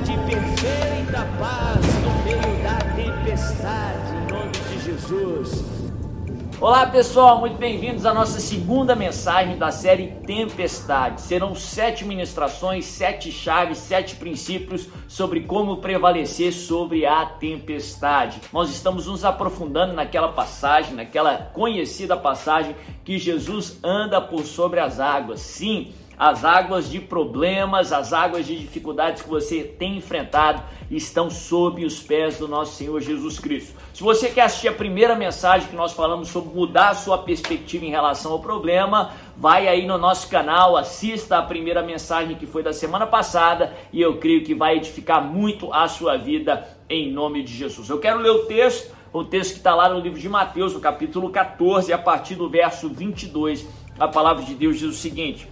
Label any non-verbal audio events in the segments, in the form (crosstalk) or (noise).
de perfeita paz no meio da tempestade, em nome de Jesus. Olá pessoal, muito bem-vindos à nossa segunda mensagem da série Tempestade. Serão sete ministrações, sete chaves, sete princípios sobre como prevalecer sobre a tempestade. Nós estamos nos aprofundando naquela passagem, naquela conhecida passagem que Jesus anda por sobre as águas. Sim, as águas de problemas, as águas de dificuldades que você tem enfrentado estão sob os pés do nosso Senhor Jesus Cristo. Se você quer assistir a primeira mensagem que nós falamos sobre mudar a sua perspectiva em relação ao problema, vai aí no nosso canal, assista a primeira mensagem que foi da semana passada e eu creio que vai edificar muito a sua vida em nome de Jesus. Eu quero ler o texto, o texto que está lá no livro de Mateus, no capítulo 14, a partir do verso 22. A palavra de Deus diz o seguinte: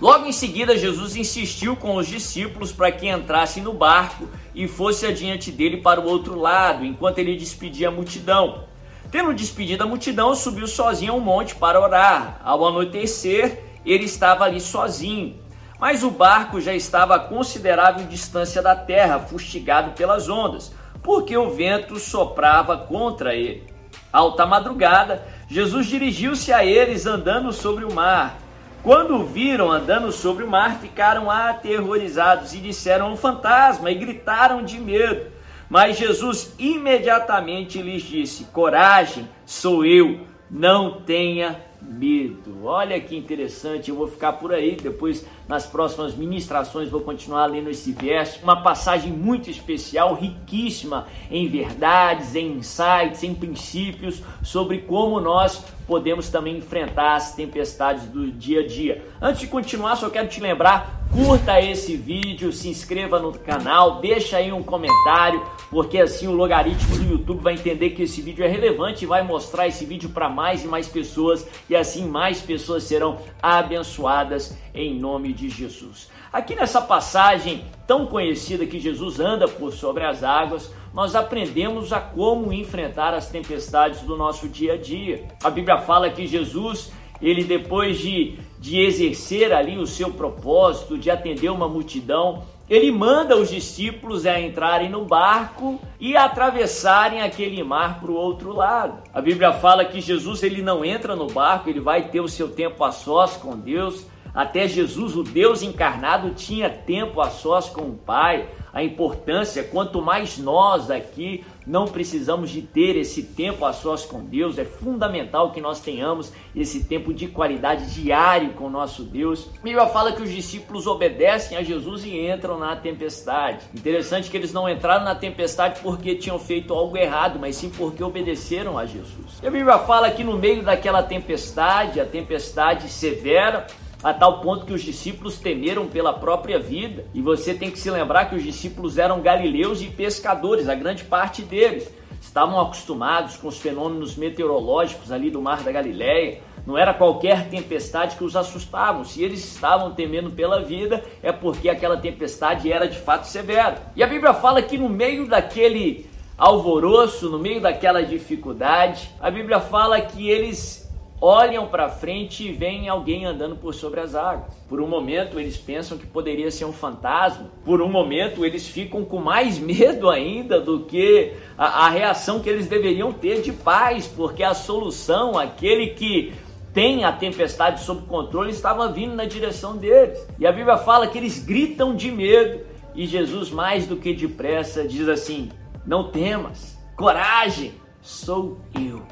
Logo em seguida, Jesus insistiu com os discípulos para que entrassem no barco e fosse adiante dele para o outro lado, enquanto ele despedia a multidão. Tendo despedido a multidão, subiu sozinho ao monte para orar. Ao anoitecer, ele estava ali sozinho. Mas o barco já estava a considerável distância da terra, fustigado pelas ondas, porque o vento soprava contra ele. Alta madrugada, Jesus dirigiu-se a eles andando sobre o mar. Quando o viram andando sobre o mar, ficaram aterrorizados e disseram um fantasma e gritaram de medo. Mas Jesus imediatamente lhes disse: Coragem, sou eu, não tenha medo. Olha que interessante, eu vou ficar por aí, depois nas próximas ministrações vou continuar lendo esse verso. Uma passagem muito especial, riquíssima em verdades, em insights, em princípios sobre como nós podemos também enfrentar as tempestades do dia a dia. Antes de continuar, só quero te lembrar, curta esse vídeo, se inscreva no canal, deixa aí um comentário, porque assim o logaritmo do YouTube vai entender que esse vídeo é relevante e vai mostrar esse vídeo para mais e mais pessoas e assim mais pessoas serão abençoadas em nome de Jesus. Aqui nessa passagem tão conhecida que Jesus anda por sobre as águas, nós aprendemos a como enfrentar as tempestades do nosso dia a dia. A Bíblia fala que Jesus, ele depois de, de exercer ali o seu propósito, de atender uma multidão, ele manda os discípulos a entrarem no barco e atravessarem aquele mar para o outro lado. A Bíblia fala que Jesus ele não entra no barco, ele vai ter o seu tempo a sós com Deus. Até Jesus, o Deus encarnado, tinha tempo a sós com o Pai. A importância, quanto mais nós aqui não precisamos de ter esse tempo a sós com Deus, é fundamental que nós tenhamos esse tempo de qualidade diário com o nosso Deus. A Bíblia fala que os discípulos obedecem a Jesus e entram na tempestade. Interessante que eles não entraram na tempestade porque tinham feito algo errado, mas sim porque obedeceram a Jesus. E a Bíblia fala que no meio daquela tempestade, a tempestade severa, a tal ponto que os discípulos temeram pela própria vida. E você tem que se lembrar que os discípulos eram galileus e pescadores, a grande parte deles estavam acostumados com os fenômenos meteorológicos ali do Mar da Galileia. Não era qualquer tempestade que os assustava. Se eles estavam temendo pela vida, é porque aquela tempestade era de fato severa. E a Bíblia fala que no meio daquele alvoroço, no meio daquela dificuldade, a Bíblia fala que eles olham para frente e veem alguém andando por sobre as águas. Por um momento eles pensam que poderia ser um fantasma. Por um momento eles ficam com mais (laughs) medo ainda do que a, a reação que eles deveriam ter de paz, porque a solução, aquele que tem a tempestade sob controle, estava vindo na direção deles. E a Bíblia fala que eles gritam de medo e Jesus, mais do que depressa, diz assim: Não temas, coragem, sou eu,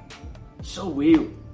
sou eu.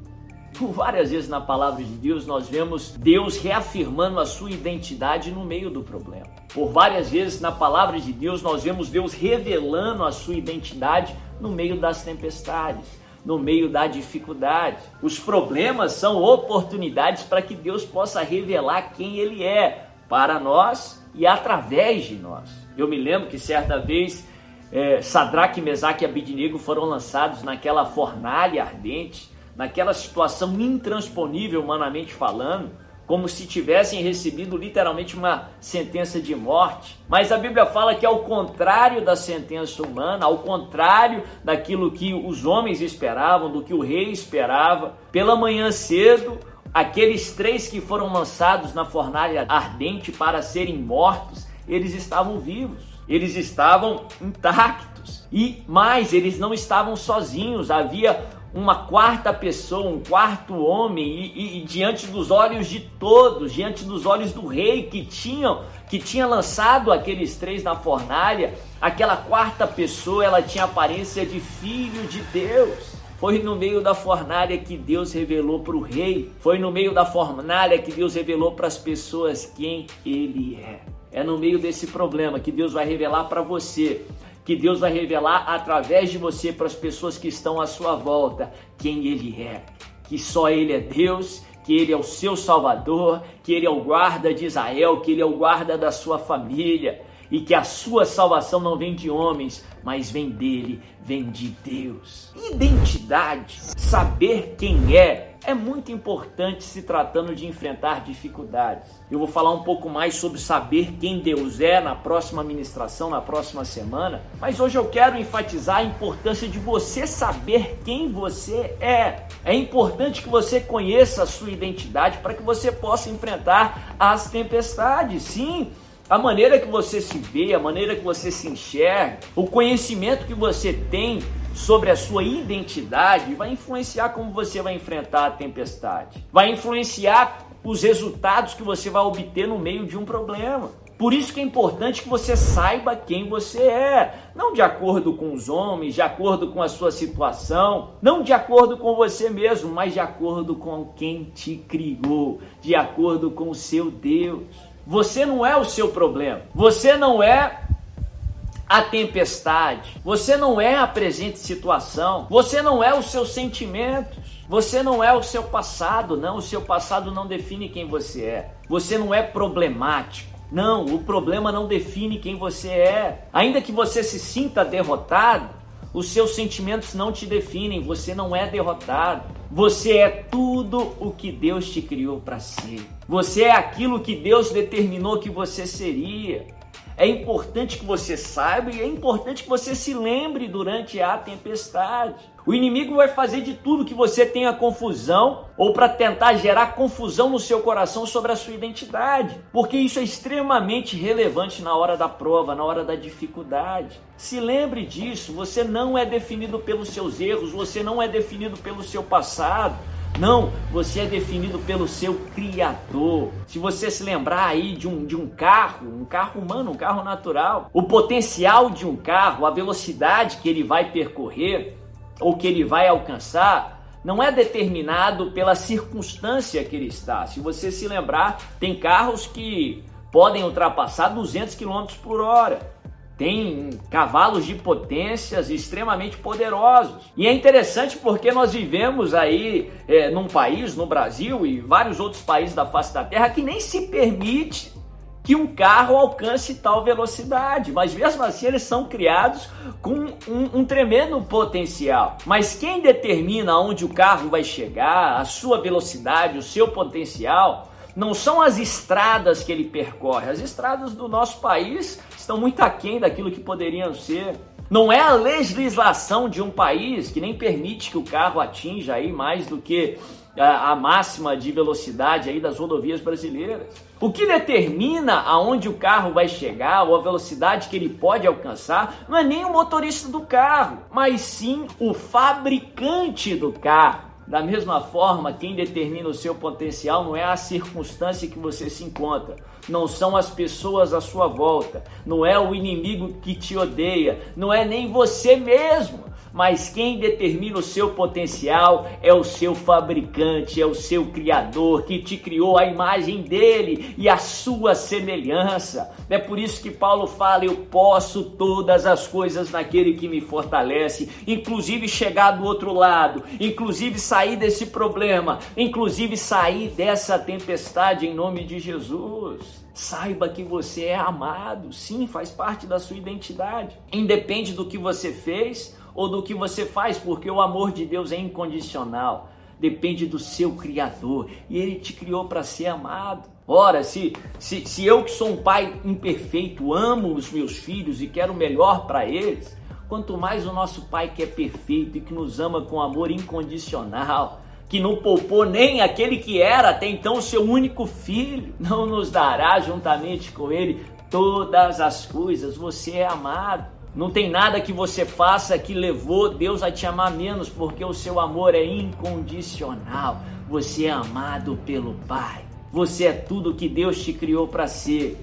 Por várias vezes na palavra de Deus nós vemos Deus reafirmando a sua identidade no meio do problema. Por várias vezes na palavra de Deus nós vemos Deus revelando a sua identidade no meio das tempestades, no meio da dificuldade. Os problemas são oportunidades para que Deus possa revelar quem Ele é para nós e através de nós. Eu me lembro que certa vez é, Sadraque, Mesaque e Abidnego foram lançados naquela fornalha ardente naquela situação intransponível humanamente falando, como se tivessem recebido literalmente uma sentença de morte. Mas a Bíblia fala que ao contrário da sentença humana, ao contrário daquilo que os homens esperavam, do que o rei esperava, pela manhã cedo, aqueles três que foram lançados na fornalha ardente para serem mortos, eles estavam vivos. eles estavam intactos. E mais, eles não estavam sozinhos, havia uma quarta pessoa, um quarto homem, e, e, e, diante dos olhos de todos, diante dos olhos do rei que tinham, que tinha lançado aqueles três na fornalha, aquela quarta pessoa, ela tinha aparência de filho de Deus. Foi no meio da fornalha que Deus revelou para o rei. Foi no meio da fornalha que Deus revelou para as pessoas quem ele é. É no meio desse problema que Deus vai revelar para você que Deus vai revelar através de você para as pessoas que estão à sua volta quem Ele é. Que só Ele é Deus, que Ele é o seu Salvador, que Ele é o guarda de Israel, que Ele é o guarda da sua família e que a sua salvação não vem de homens, mas vem dele, vem de Deus. Identidade, saber quem é, é muito importante se tratando de enfrentar dificuldades. Eu vou falar um pouco mais sobre saber quem Deus é na próxima ministração, na próxima semana, mas hoje eu quero enfatizar a importância de você saber quem você é. É importante que você conheça a sua identidade para que você possa enfrentar as tempestades. Sim, a maneira que você se vê, a maneira que você se enxerga, o conhecimento que você tem sobre a sua identidade vai influenciar como você vai enfrentar a tempestade, vai influenciar os resultados que você vai obter no meio de um problema. Por isso que é importante que você saiba quem você é, não de acordo com os homens, de acordo com a sua situação, não de acordo com você mesmo, mas de acordo com quem te criou, de acordo com o seu Deus. Você não é o seu problema. Você não é a tempestade. Você não é a presente situação. Você não é os seus sentimentos. Você não é o seu passado, não. O seu passado não define quem você é. Você não é problemático. Não, o problema não define quem você é. Ainda que você se sinta derrotado, os seus sentimentos não te definem. Você não é derrotado. Você é tudo o que Deus te criou para ser. Você é aquilo que Deus determinou que você seria. É importante que você saiba e é importante que você se lembre durante a tempestade. O inimigo vai fazer de tudo que você tenha confusão ou para tentar gerar confusão no seu coração sobre a sua identidade, porque isso é extremamente relevante na hora da prova, na hora da dificuldade. Se lembre disso, você não é definido pelos seus erros, você não é definido pelo seu passado. Não, você é definido pelo seu Criador. Se você se lembrar aí de um, de um carro, um carro humano, um carro natural, o potencial de um carro, a velocidade que ele vai percorrer ou que ele vai alcançar, não é determinado pela circunstância que ele está. Se você se lembrar, tem carros que podem ultrapassar 200 km por hora tem cavalos de potências extremamente poderosos. E é interessante porque nós vivemos aí é, num país, no Brasil e vários outros países da face da Terra, que nem se permite que um carro alcance tal velocidade, mas mesmo assim eles são criados com um, um, tremendo potencial. Mas quem determina onde o carro vai chegar, a sua velocidade, o seu potencial, não são as estradas que ele percorre. As estradas do nosso país estão muito aquém daquilo que poderiam ser. Não é a legislação de um país que nem permite que o carro atinja aí mais do que a, a máxima de velocidade aí das rodovias brasileiras. O que determina aonde o carro vai chegar ou a velocidade que ele pode alcançar não é nem o motorista do carro, mas sim o fabricante do carro. Da mesma forma, quem determina o seu potencial não é a circunstância que você se encontra, não são as pessoas à sua volta, não é o inimigo que te odeia, não é nem você mesmo mas quem determina o seu potencial é o seu fabricante, é o seu criador que te criou a imagem dele e a sua semelhança. É por isso que Paulo fala: Eu posso todas as coisas naquele que me fortalece, inclusive chegar do outro lado, inclusive sair desse problema, inclusive sair dessa tempestade em nome de Jesus. Saiba que você é amado, sim, faz parte da sua identidade. Independe do que você fez ou do que você faz, porque o amor de Deus é incondicional. Depende do seu Criador e Ele te criou para ser amado. Ora, se, se, se eu que sou um pai imperfeito amo os meus filhos e quero o melhor para eles, quanto mais o nosso Pai que é perfeito e que nos ama com amor incondicional, que não poupou nem aquele que era até então seu único filho, não nos dará juntamente com ele todas as coisas. Você é amado. Não tem nada que você faça que levou Deus a te amar menos, porque o seu amor é incondicional. Você é amado pelo Pai. Você é tudo que Deus te criou para ser.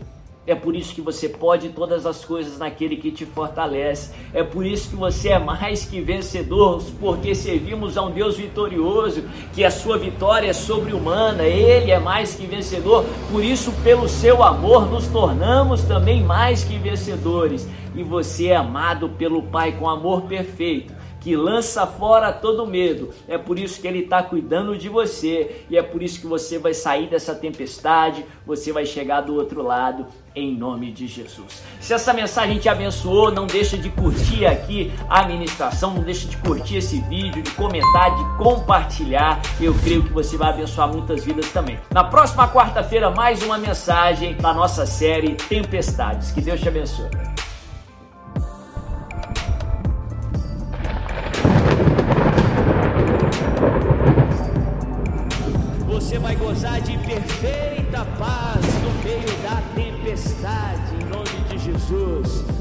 É por isso que você pode todas as coisas naquele que te fortalece. É por isso que você é mais que vencedor, porque servimos a um Deus vitorioso, que a sua vitória é sobre-humana, ele é mais que vencedor. Por isso, pelo seu amor, nos tornamos também mais que vencedores. E você é amado pelo Pai com amor perfeito que lança fora todo medo. É por isso que ele está cuidando de você e é por isso que você vai sair dessa tempestade, você vai chegar do outro lado em nome de Jesus. Se essa mensagem te abençoou, não deixa de curtir aqui a ministração, não deixa de curtir esse vídeo, de comentar, de compartilhar. Eu creio que você vai abençoar muitas vidas também. Na próxima quarta-feira, mais uma mensagem da nossa série Tempestades. Que Deus te abençoe. Perfeita paz no meio da tempestade, em nome de Jesus.